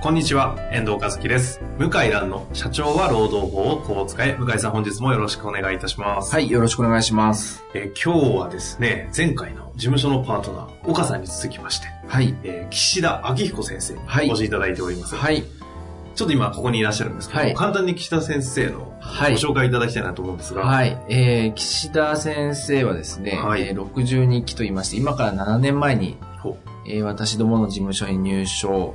こんにちは、遠藤和樹です。向井蘭の社長は労働法をこう使え。向井さん本日もよろしくお願いいたします。はい、よろしくお願いします。えー今日はですね、前回の事務所のパートナー、岡さんに続きまして、はい。えー岸田明彦先生にはいお越しいただいております。はい。ちょっと今ここにいらっしゃるんですけど、はい簡単に岸田先生のごはい紹介いただきたいなと思うんですが、はい。えー、岸田先生はですね、はいえー62期と言いまして、今から7年前に、ほえー私どもの事務所に入所、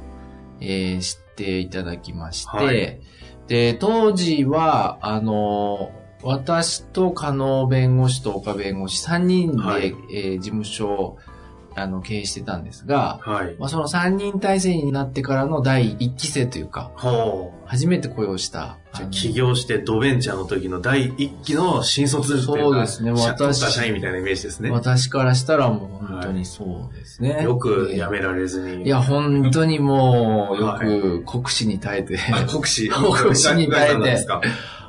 えーしていただきまして、はい。で、当時は、あのー私と加納弁護士と岡弁護士3人で、はい。えー事務所をあの経営してたんですが、はい。まあ、その3人体制になってからの第1期生というか、ほう。初めて雇用した。じゃ起業してドベンチャーの時の第一期の新卒というか、そうですね社私社員みたいなイメージですね。私からしたらもう本当にそうですね。よくえー辞められずに。いや、本当にもう、よはく酷使に耐えて、あ、国士。国士に耐えて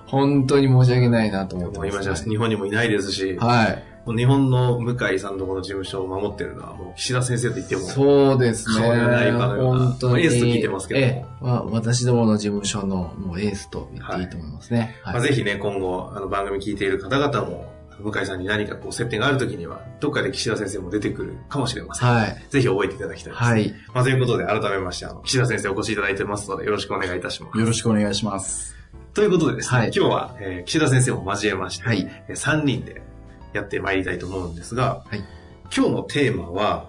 本当に申し訳ないなと思ってもう今じゃます、日本にもいないですし、はい。日本の向井さんのこの事務所を守ってるのはもう岸田先生と言っても、そうですね。顔がないかのような本当に。エースと聞いてますけどもええまあ私どもの事務所のもうエースと言っていいと思いますね。はいまあ、ぜひね、今後、あの番組聞いている方々も、向井さんに何かこう接点があるときには、どっかで岸田先生も出てくるかもしれません。はい。ぜひ覚えていただきたいです。はい。まあ、ということで、改めまして、あの、岸田先生お越しいただいてますので、よろしくお願いいたします。よろしくお願いします。ということでですね、はい今日は、えー岸田先生を交えまして、はいえー3人でやってまいりたいと思うんですが、はい今日のテーマは、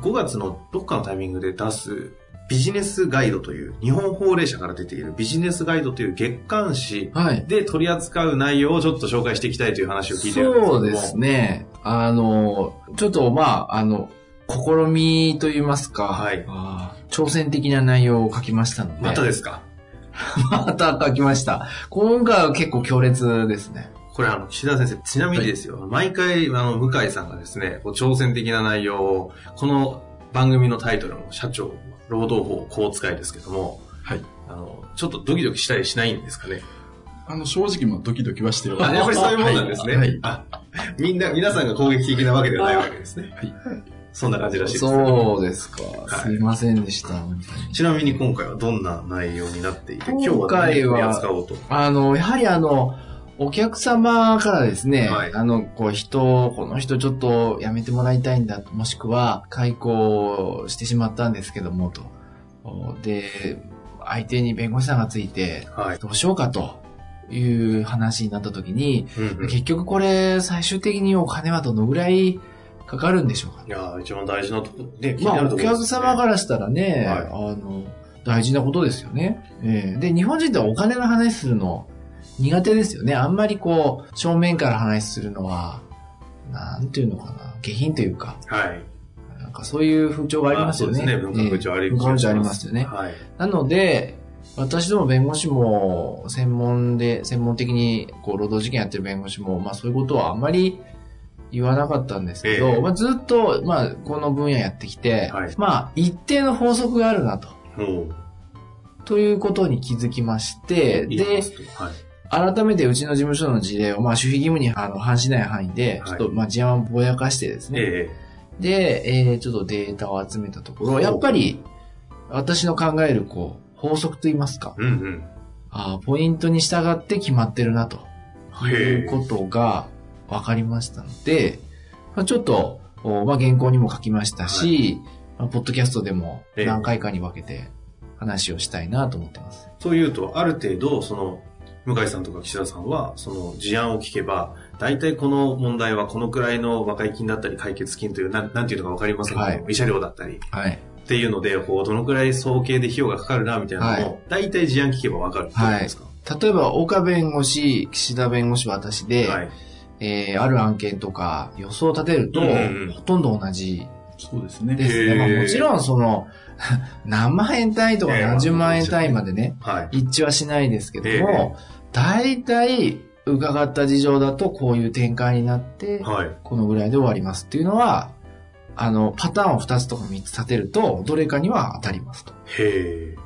5月のどっかのタイミングで出すビジネスガイドという、日本法令社から出ているビジネスガイドという月刊誌はい。で取り扱う内容をちょっと紹介していきたいという話を聞いてるんですけども。そうですね。あの、ちょっとまあ、あの、試みと言いますか、はい挑戦的な内容を書きましたので。またですか？また書きました。今回は結構強烈ですね。これあの、岸田先生、ちなみにですよ、毎回、あの、向井さんがですね、こう挑戦的な内容を、この番組のタイトルも社長、労働法、こう使いですけども、はい。あの、ちょっとドキドキしたりしないんですかね？あの、正直もドキドキはしてるあ、やっぱりそういうもんなんですね。はい。あ、みんな、皆さんが攻撃的なわけではないわけですね。はい。そんな感じらしいです。そうですか。はいすいませんでした。ちなみに今回はどんな内容になっていて、今日は何を扱おうと？あの、やはりあの、お客様からですね、はいあの、こう人、この人ちょっと辞めてもらいたいんだと、もしくは解雇してしまったんですけども、と。おで、相手に弁護士さんがついて、はい。どうしようかという話になった時に、結局これ、最終的にお金はどのぐらいかかるんでしょうか？いやー一番大事なところで、気にまあ、お客様からしたらね、はいあの、大事なことですよね。ええで、日本人ってお金の話するの苦手ですよね。あんまりこう、正面から話するのは、なんていうのかな、下品というか、はい。なんかそういう風潮がありますよね。あそうですね文化風潮ありええ文化風潮ありますよね。はい。なので、私ども弁護士も専門で、専門的にこう労働事件やってる弁護士も、まあそういうことはあんまり言わなかったんですけど、ええまあずっと、まあこの分野やってきて、はいまあ一定の法則があるなと。ということに気づきまして、で。はい。改めてうちの事務所の事例を、まあ守秘義務にあの反しない範囲で、はい。ちょっとまあ事案をぼやかしてですね、えで、えーちょっとデータを集めたところ、やっぱり私の考えるこう、法則といいますか、えうんうん。あーポイントに従って決まってるなと。いうことが分かりましたので、まあ、ちょっと、おまあ、原稿にも書きましたし、まあ、ポッドキャストでもええ。何回かに分けて話をしたいなと思ってます。そういうと、ある程度、その、向井さんとか岸田さんは、その事案を聞けば、大体この問題はこのくらいの和解金だったり解決金という、なんなんていうのかわかりませんけど、はい。慰謝料だったり、はい。っていうので、こう、どのくらい総計で費用がかかるな、みたいなのも、大体事案聞けばわかるってことですか？例えば、岡弁護士、岸田弁護士、私で、はい。えーある案件とか予想を立てると、うんうんうん。ほとんど同じそうですね。ですね。まあもちろんその、何万円単位とかええ何十万円単位までね、はい。一致はしないですけどえも、大体伺った事情だとこういう展開になって、はい。このぐらいで終わりますっていうのは、あの、パターンを2つとか3つ立てると、どれかには当たりますと。へえ。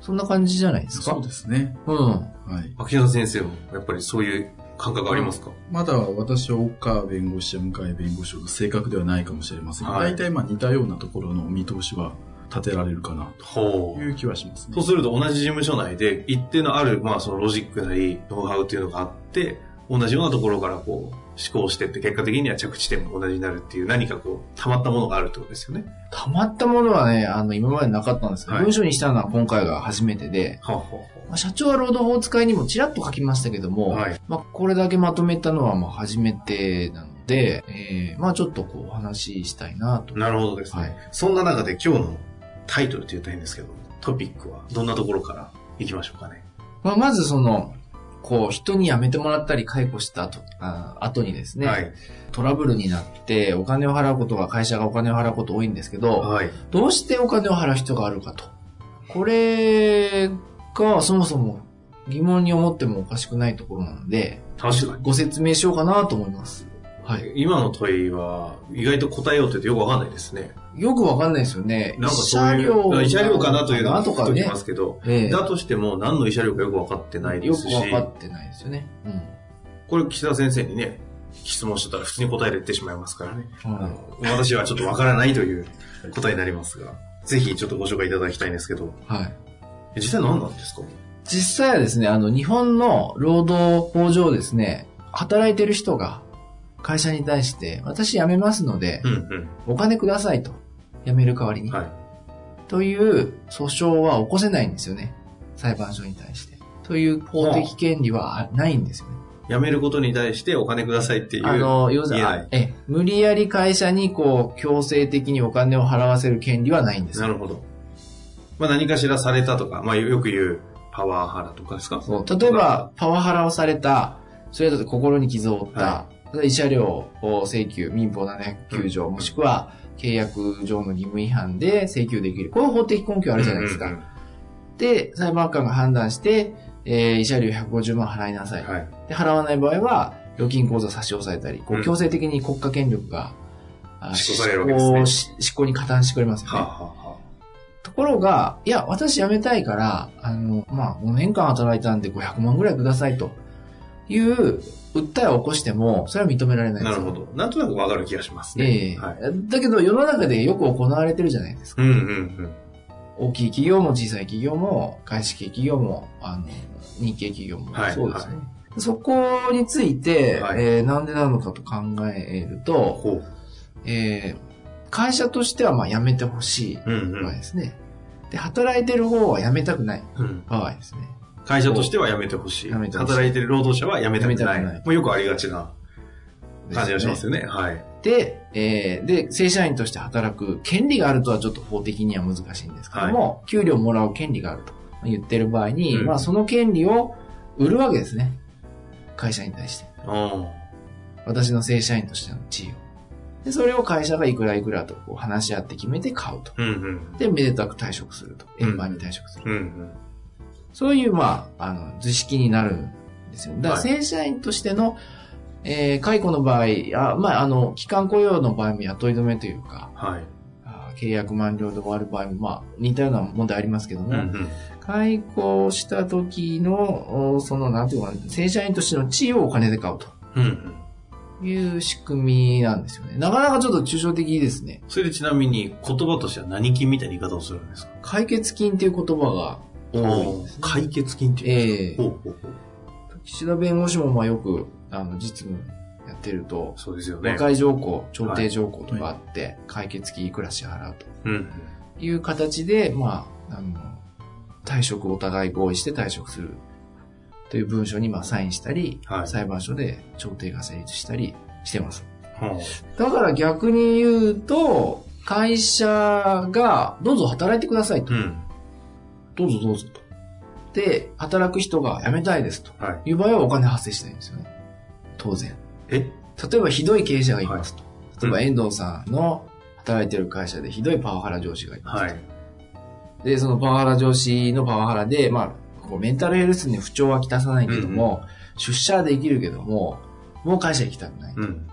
そんな感じじゃないですか？そうですね。うん。はい。秋田先生もやっぱりそういう感覚ありますか、まだ私は岡弁護士や向井弁護士ほど正確ではないかもしれませんが、はい大体まあ似たようなところの見通しは立てられるかな。という気はしますね。そうすると同じ事務所内で一定のある、まあそのロジックなり、ノウハウっていうのがあって、同じようなところからこう、思考してって結果的には着地点も同じになるっていう何かこう、溜まったものがあるってことですよね。溜まったものはね、あの、今までなかったんですけど、はい文章にしたのは今回が初めてで、はあ、はまあ、社長は労働法使いにもちらっと書きましたけども、はいまあ、これだけまとめたのはまあ初めてなので、えーまあちょっとこうお話ししたいなと。なるほどですね。はいそんな中で今日のタイトルって言ったらいいんですけど、トピックはどんなところから行きましょうかね。まあ、まずその、こう、人に辞めてもらったり解雇した後、あ後にですね、はい。トラブルになってお金を払うことが、会社がお金を払うこと多いんですけど、はい。どうしてお金を払う必要があるかと。これがそもそも疑問に思ってもおかしくないところなので、確かに。ご説明しようかなと思います。はい。今の問いは意外と答えようと言うとよくわかんないですね。よくわかんないですよね。なんかそういう、慰慰謝料かなというのはとかねときま。すけど、ええだとしても何の慰謝料かよくわかってないでよくすし、わかってないですよね。うん。これ岸田先生にね、質問してたら普通に答えれてしまいますからね。あはの私はちょっとわからないという答えになりますが、ぜひちょっとご紹介いただきたいんですけど、い。はい。実際何なんですか？実際はですね、あの、日本の労働法上ですね、働いてる人が会社に対して、私辞めますので、うんお金くださいと。辞める代わりに。という訴訟は起こせないんですよね。裁判所に対して。という法的権利はないんですよね。辞めることに対してお金くださいっていう。あの、要するに無理やり会社にこう、強制的にお金を払わせる権利はないんですよ。なるほど。まあ何かしらされたとか、まあよく言うパワーハラとかですか？そう例えば、パワハラをされた、それだと心に傷を負った、は慰謝料を請求、民法709条、もしくは契約上の義務違反で請求できる。こういう法的根拠あるじゃないですか。うんうんで、裁判官が判断して、えー慰謝料150万払いなさい。うんはい。で、払わない場合は、預金口座差し押さえたり、こうんう強制的に国家権力が、あ執行されるわけですね執行し執行に加担してくれますよね。はあ、はあはところが、いや、私辞めたいから、あの、まあ、5年間働いたんで500万ぐらいくださいという訴えを起こしても、それは認められなあ、い。なるほど。なんとなくわかる気がしますね。ええはい。だけど、世の中でよく行われてるじゃないですか。うんうんうん。大きい企業も小さい企業も、外資系企業も、あの、日系企業もはいそうですね。そこについて、はいえーなんでなのかと考えると。えー会社としてはまあ辞めてほしいうんう場合んですね。で、働いてる方は辞めたくないうん。場合ですね。会社としては辞めてほしい。働いてる労働者は辞めたくない。ないもうよくありがちな感じがしますよね。はい。で、えーで、正社員として働く権利があるとはちょっと法的には難しいんですけども、給料もらう権利があると言ってる場合に、うんまあその権利を売るわけですね。会社に対して。あ私の正社員としての地位を。で、それを会社がいくらいくらとこう話し合って決めて買うと。あ。うんうん。で、めでたく退職すると。円満に退職する。うんうん。そういう、まあ、あの、図式になるんですよ。だから、はい正社員としての、えー解雇の場合、あまあ、あの、期間雇用の場合も雇い止めというか、はい。あ契約満了で終わる場合も、まあ、似たような問題ありますけども、うんうん。解雇した時の、おその、なんていうかな、正社員としての地位をお金で買うとうんうん。いう仕組みなんですよね。なかなかちょっと抽象的ですね。それでちなみに言葉としては何金みたいな言い方をするんですか？解決金っていう言葉が多いんです、ね。解決金っていうんですか、ええほうほうほう。岸田弁護士もまあよく、あの、実務やってると、そうですよね。和解条項、調停条項とかあって、解決金いくら支払ううん。という形で、まあ、あの、退職をお互い合意して退職するという文書にまあサインしたり、はい裁判所で調停が成立したりしてます。はだから逆に言うと、会社が、どうぞ働いてくださいとあ。う。ん。どうぞどうぞと。で、働く人が辞めたいですとはい。いう場合はお金発生しないんですよね。当然。え？例えばひどい経営者がいますと。例えば遠藤さんの働いてる会社でひどいパワハラ上司がいます。はい。で、そのパワハラ上司のパワハラで、まあ、こうメンタルヘルスに不調はきたさないけども、出社はできるけども、もう会社行きたくない。うん。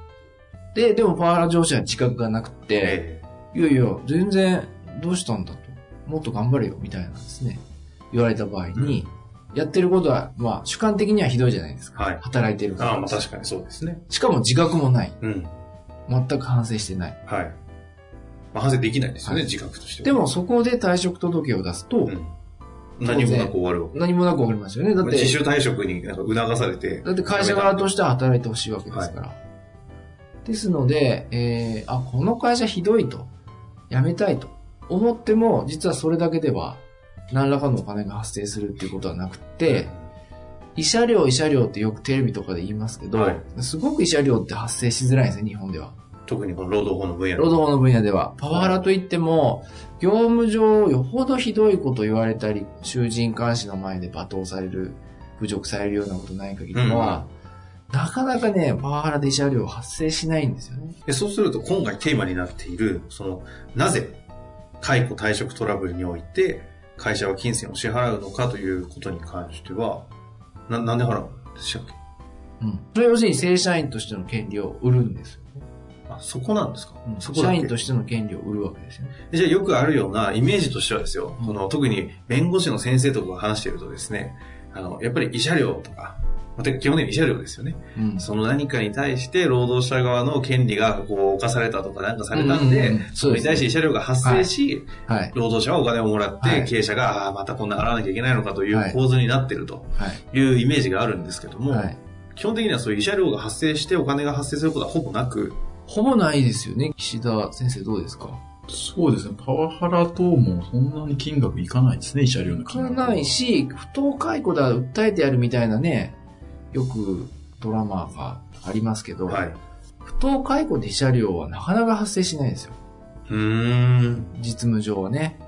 で、でもパワハラ上司は自覚がなくて、えいやいや、全然、どうしたんだと。もっと頑張れよ、みたいなですね。言われた場合に、やってることは、まあ、主観的にはひどいじゃないですか。はい働いてるえからああ、まあ確かにそうですね。しかも自覚もない。うん。全く反省してない。はい。まあ、反省できないですよね、はい自覚としては。でも、そこで退職届を出すと、うん。何もなく終わる。何もなく終わりますよね。だって、自主退職になんか促されて。だって会社側としては働いてほしいわけですから。ですので、えー、あ、この会社ひどいと、辞めたいと思っても、実はそれだけでは、何らかのお金が発生するっていうことはなくて、慰謝料、慰謝料ってよくテレビとかで言いますけど、はいすごく慰謝料って発生しづらいんですね、日本では。特にこの労働法の分野で労働法の分野では。パワハラといっても、業務上よほどひどいこと言われたり、囚人監視の前で罵倒される、侮辱されるようなことない限りは、なかなかね、パワハラで慰謝料発生しないんですよね。でそうすると今回テーマになっている、その、なぜ解雇退職トラブルにおいて会社は金銭を支払うのかということに関しては、な、なんで払うんでしたっけ？うん。それは要するに正社員としての権利を売るんですよね。あ、そこなんですか、うんそこ社員としての権利を売るわけですよね。じゃあよくあるようなイメージとしてはですよ、その特に弁護士の先生とかが話しているとですね、あの、やっぱり慰謝料とか、まあてか基本的に慰謝料ですよね。うん。その何かに対して労働者側の権利がこう犯されたとかなんかされたんで、うんうんうんそれに対して慰謝料が発生し、はい。労働者はお金をもらって、はい経営者が、ああ、またこんな払わなきゃいけないのかといはいう構図になってるとはい。いうイメージがあるんですけども、はい。基本的にはそういう慰謝料が発生してお金が発生することはほぼなく、ほぼないですよね。岸田先生どうですか？そうですね。パワハラ等もそんなに金額いかないですね、慰謝料の金額。ないし、不当解雇だ、訴えてやるみたいなね、よくドラマがありますけど、はい。不当解雇で慰謝料はなかなか発生しないですよ。うーん。実務上はね。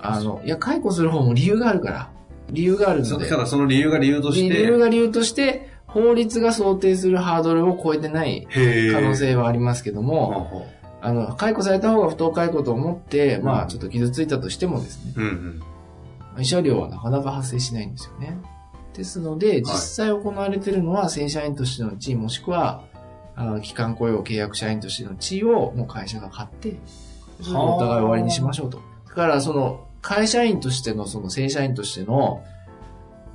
あの、いや、解雇する方も理由があるから。理由があるので。そただその理由が理由として、理由が理由として、法律が想定するハードルを超えてないへ可能性はありますけども、あの、解雇された方が不当解雇と思って、まうんあ、ちょっと傷ついたとしてもですね、ううんうん。慰謝料はなかなか発生しないんですよね。ですので、実際行われているのは正社員としての地位、もしくは、あ関雇用契約社員としての地位をもう会社が買って、そお互い終わりにしましょうと。だから、その、会社員としての、その正社員としての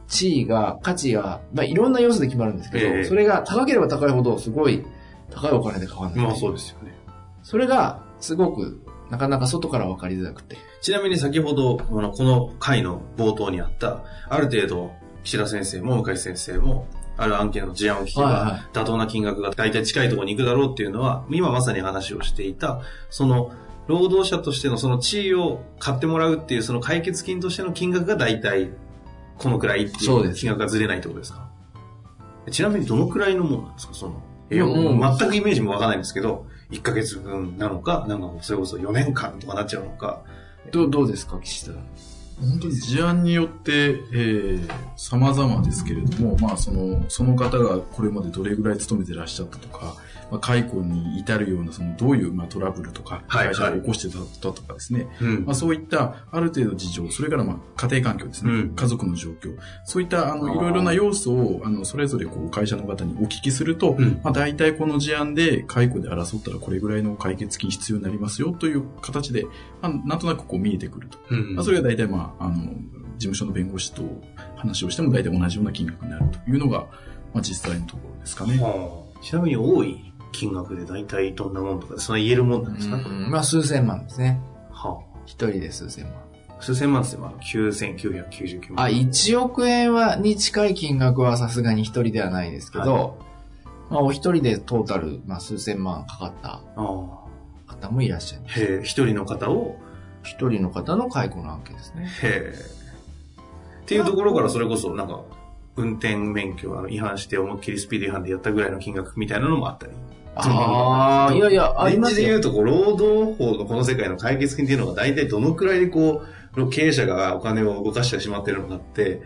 地位が、価値が、まあ、いろんな要素で決まるんですけど、ええそれが高ければ高いほど、すごい高いお金で買わない。まあそうですよね。それが、すごく、なかなか外から分かりづらくて。ちなみに先ほど、あのこの回の冒頭にあった、ある程度、岸田先生も向井先生も、ある案件の事案を聞けば、妥当な金額が大体近いところに行くだろうっていうのは、今まさに話をしていた、その、労働者としてのその地位を買ってもらうっていう、その解決金としての金額が大体、このくらいっていそう金額がずれないってことですか？ちなみにどのくらいのものなんですか？その、いや、もう全くイメージもわかんないんですけど、1ヶ月分なのか、なんかそれこそ4年間とかなっちゃうのか、どう、どうですか、岸田。本当に事案によって、えー、様々ですけれども、まあ、その、その方がこれまでどれぐらい勤めてらっしゃったとか、まあ、解雇に至るような、その、どういう、まあ、トラブルとか、はい会社が起こしてたとかですね、うん。まあ、そういった、ある程度事情、それから、まあ、家庭環境ですね、うん。家族の状況、そういった、あの、いろいろな要素を、あの、それぞれ、こう、会社の方にお聞きすると、うん。まあ、大体この事案で解雇で争ったらこれぐらいの解決金必要になりますよという形で、まあ、なんとなくこう見えてくると。うん。まあ、それが大体まあ、あの、事務所の弁護士と話をしても大体同じような金額になるというのが、まあ実際のところですかね。はあちなみに多い金額で大体どんなもんとか、そんな言えるもんなんですか、うんまあ、数千万ですね。は一人で数千万。あ、数千万って言ってまあ9999万。あ、1億円は、に近い金額はさすがに一人ではないですけど、まあ、お一人でトータル、まあ、数千万かかったああ。方もいらっしゃいます。へえ、一人の方を、一人の方の解雇の案件ですね。へえ。っていうところからそれこそなんか、運転免許あの違反して思いっきりスピード違反でやったぐらいの金額みたいなのもあったり。ああ、いやいや、あり現まで言うと、こう、労働法のこの世界の解決金っていうのが大体どのくらいでこう、経営者がお金を動かしてしまってるのかって、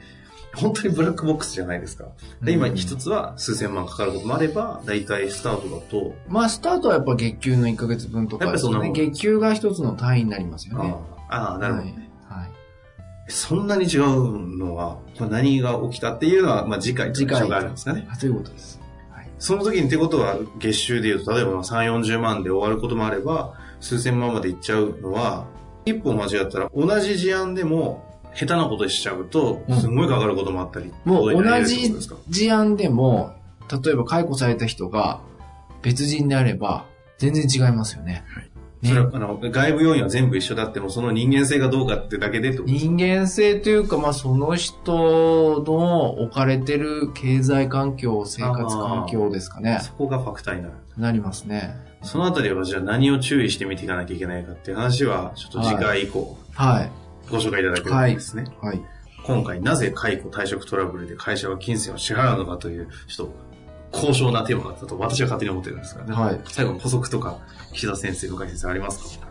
本当にブラックボックスじゃないですか。で、今うん一つは数千万かかることもあれば、だいたいスタートだと、まあ、スタートはやっぱ月給の1ヶ月分とかね。やっぱりそんなもん月給が一つの単位になりますよね。ああ、なるほど。はい。はいそんなに違うのは、これ何が起きたっていうのは、まあ次回次回があるんですかね。あそういうことです。はい。その時にってことは、月収で言うと、例えば3、40万で終わることもあれば、数千万までいっちゃうのは、一歩間違ったら、同じ事案でも、下手なことしちゃうとう、んすごいかかることもあったり、もう同ことになり得るってじ事案でも、例えば解雇された人が別人であれば、全然違いますよね。はいねそれは、あの、外部要因は全部一緒だっても、その人間性がどうかってだけで人間性というか、まあ、その人の置かれてる経済環境、生活環境ですかね。そこがファクターになる。なりますね。そのあたりは、じゃあ何を注意して見ていかなきゃいけないかっていう話は、ちょっと次回以降、はい。ご紹介いただければいいですね。はい。今回なぜ解雇退職トラブルで会社は金銭を支払うのかという、ちょっと高尚なテーマだったと私は勝手に思ってるんですが、ね、はい最後の補足とか、岸田先生、向井先生ありますか？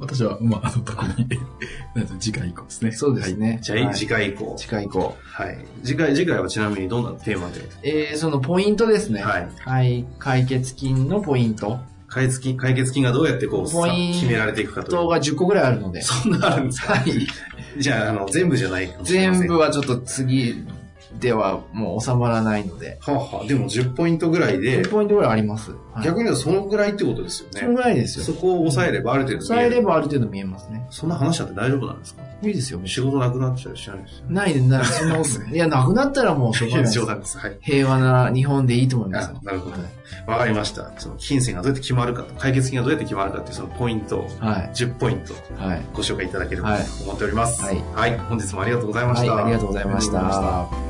私は、まあ、あの、特に、なんて次回以降ですね。そうですね。じゃあ、はい次回以降。次回以降。はい。次回、次回はちなみにどんなテーマで？えー、そのポイントですね。はい。はい。解決金のポイント。解決金、解決金がどうやってこう、決められていくかという。動画10個ぐらいあるので。そんなあるんですか？はい。じゃあ、あの、全部じゃないかもしれません。全部はちょっと次ではもう収まらないので。はあはあ、でも10ポイントぐらいで10、ポイントぐらいあります。はい逆に言うとそのぐらいってことですよそのね。ぐらいですよ。そこを抑えればある程度見抑えれる。ばある程度見えますね。そんな話だって大丈夫なんですか？いいですよ。仕事なくなっちゃうしないですよ。ないで、ない、そんなことない。いや、なくなったらもうしょうがないです冗。談です。はい。平和な日本でいいと思いますなるほどはいわかりました。その金銭がどうやって決まるかと、解決金がどうやって決まるかっていうそのポイントをはい。10ポイントはい。ご紹介いただければはいと思っております。はいはい。本日もありがとうございまはい、した。ありがとうございましありがとうございまた。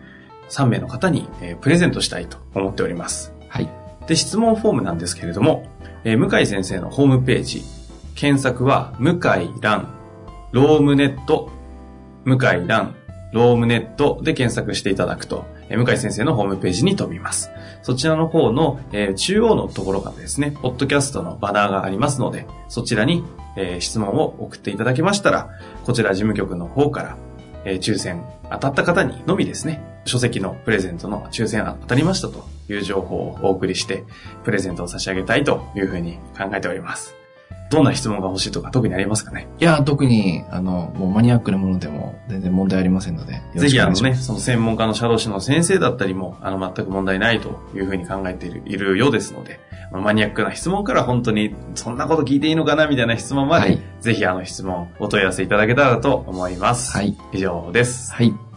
3名の方に、えープレゼントしたいと思っております。はい。で、質問フォームなんですけれども、えー向井先生のホームページ、検索は、向井蘭、ロームネット、向井蘭、ロームネットで検索していただくと、えー向井先生のホームページに飛びます。そちらの方の、えー中央のところがですね、ポッドキャストのバナーがありますので、そちらに、えー質問を送っていただけましたら、こちら事務局の方から、えー抽選当たった方にのみですね、書籍のプレゼントの抽選当たりましたという情報をお送りして、プレゼントを差し上げたいというふうに考えております。どんな質問が欲しいとか特にありますかね？いや、特に、あの、もうマニアックなものでも全然問題ありませんので、ぜひあのね、その専門家の社労士の先生だったりも、あの、全く問題ないというふうに考えているいるようですので、まあマニアックな質問から本当に、そんなこと聞いていいのかなみたいな質問まで、はいぜひあの質問お問い合わせいただけたらと思います。はい。以上です。はい。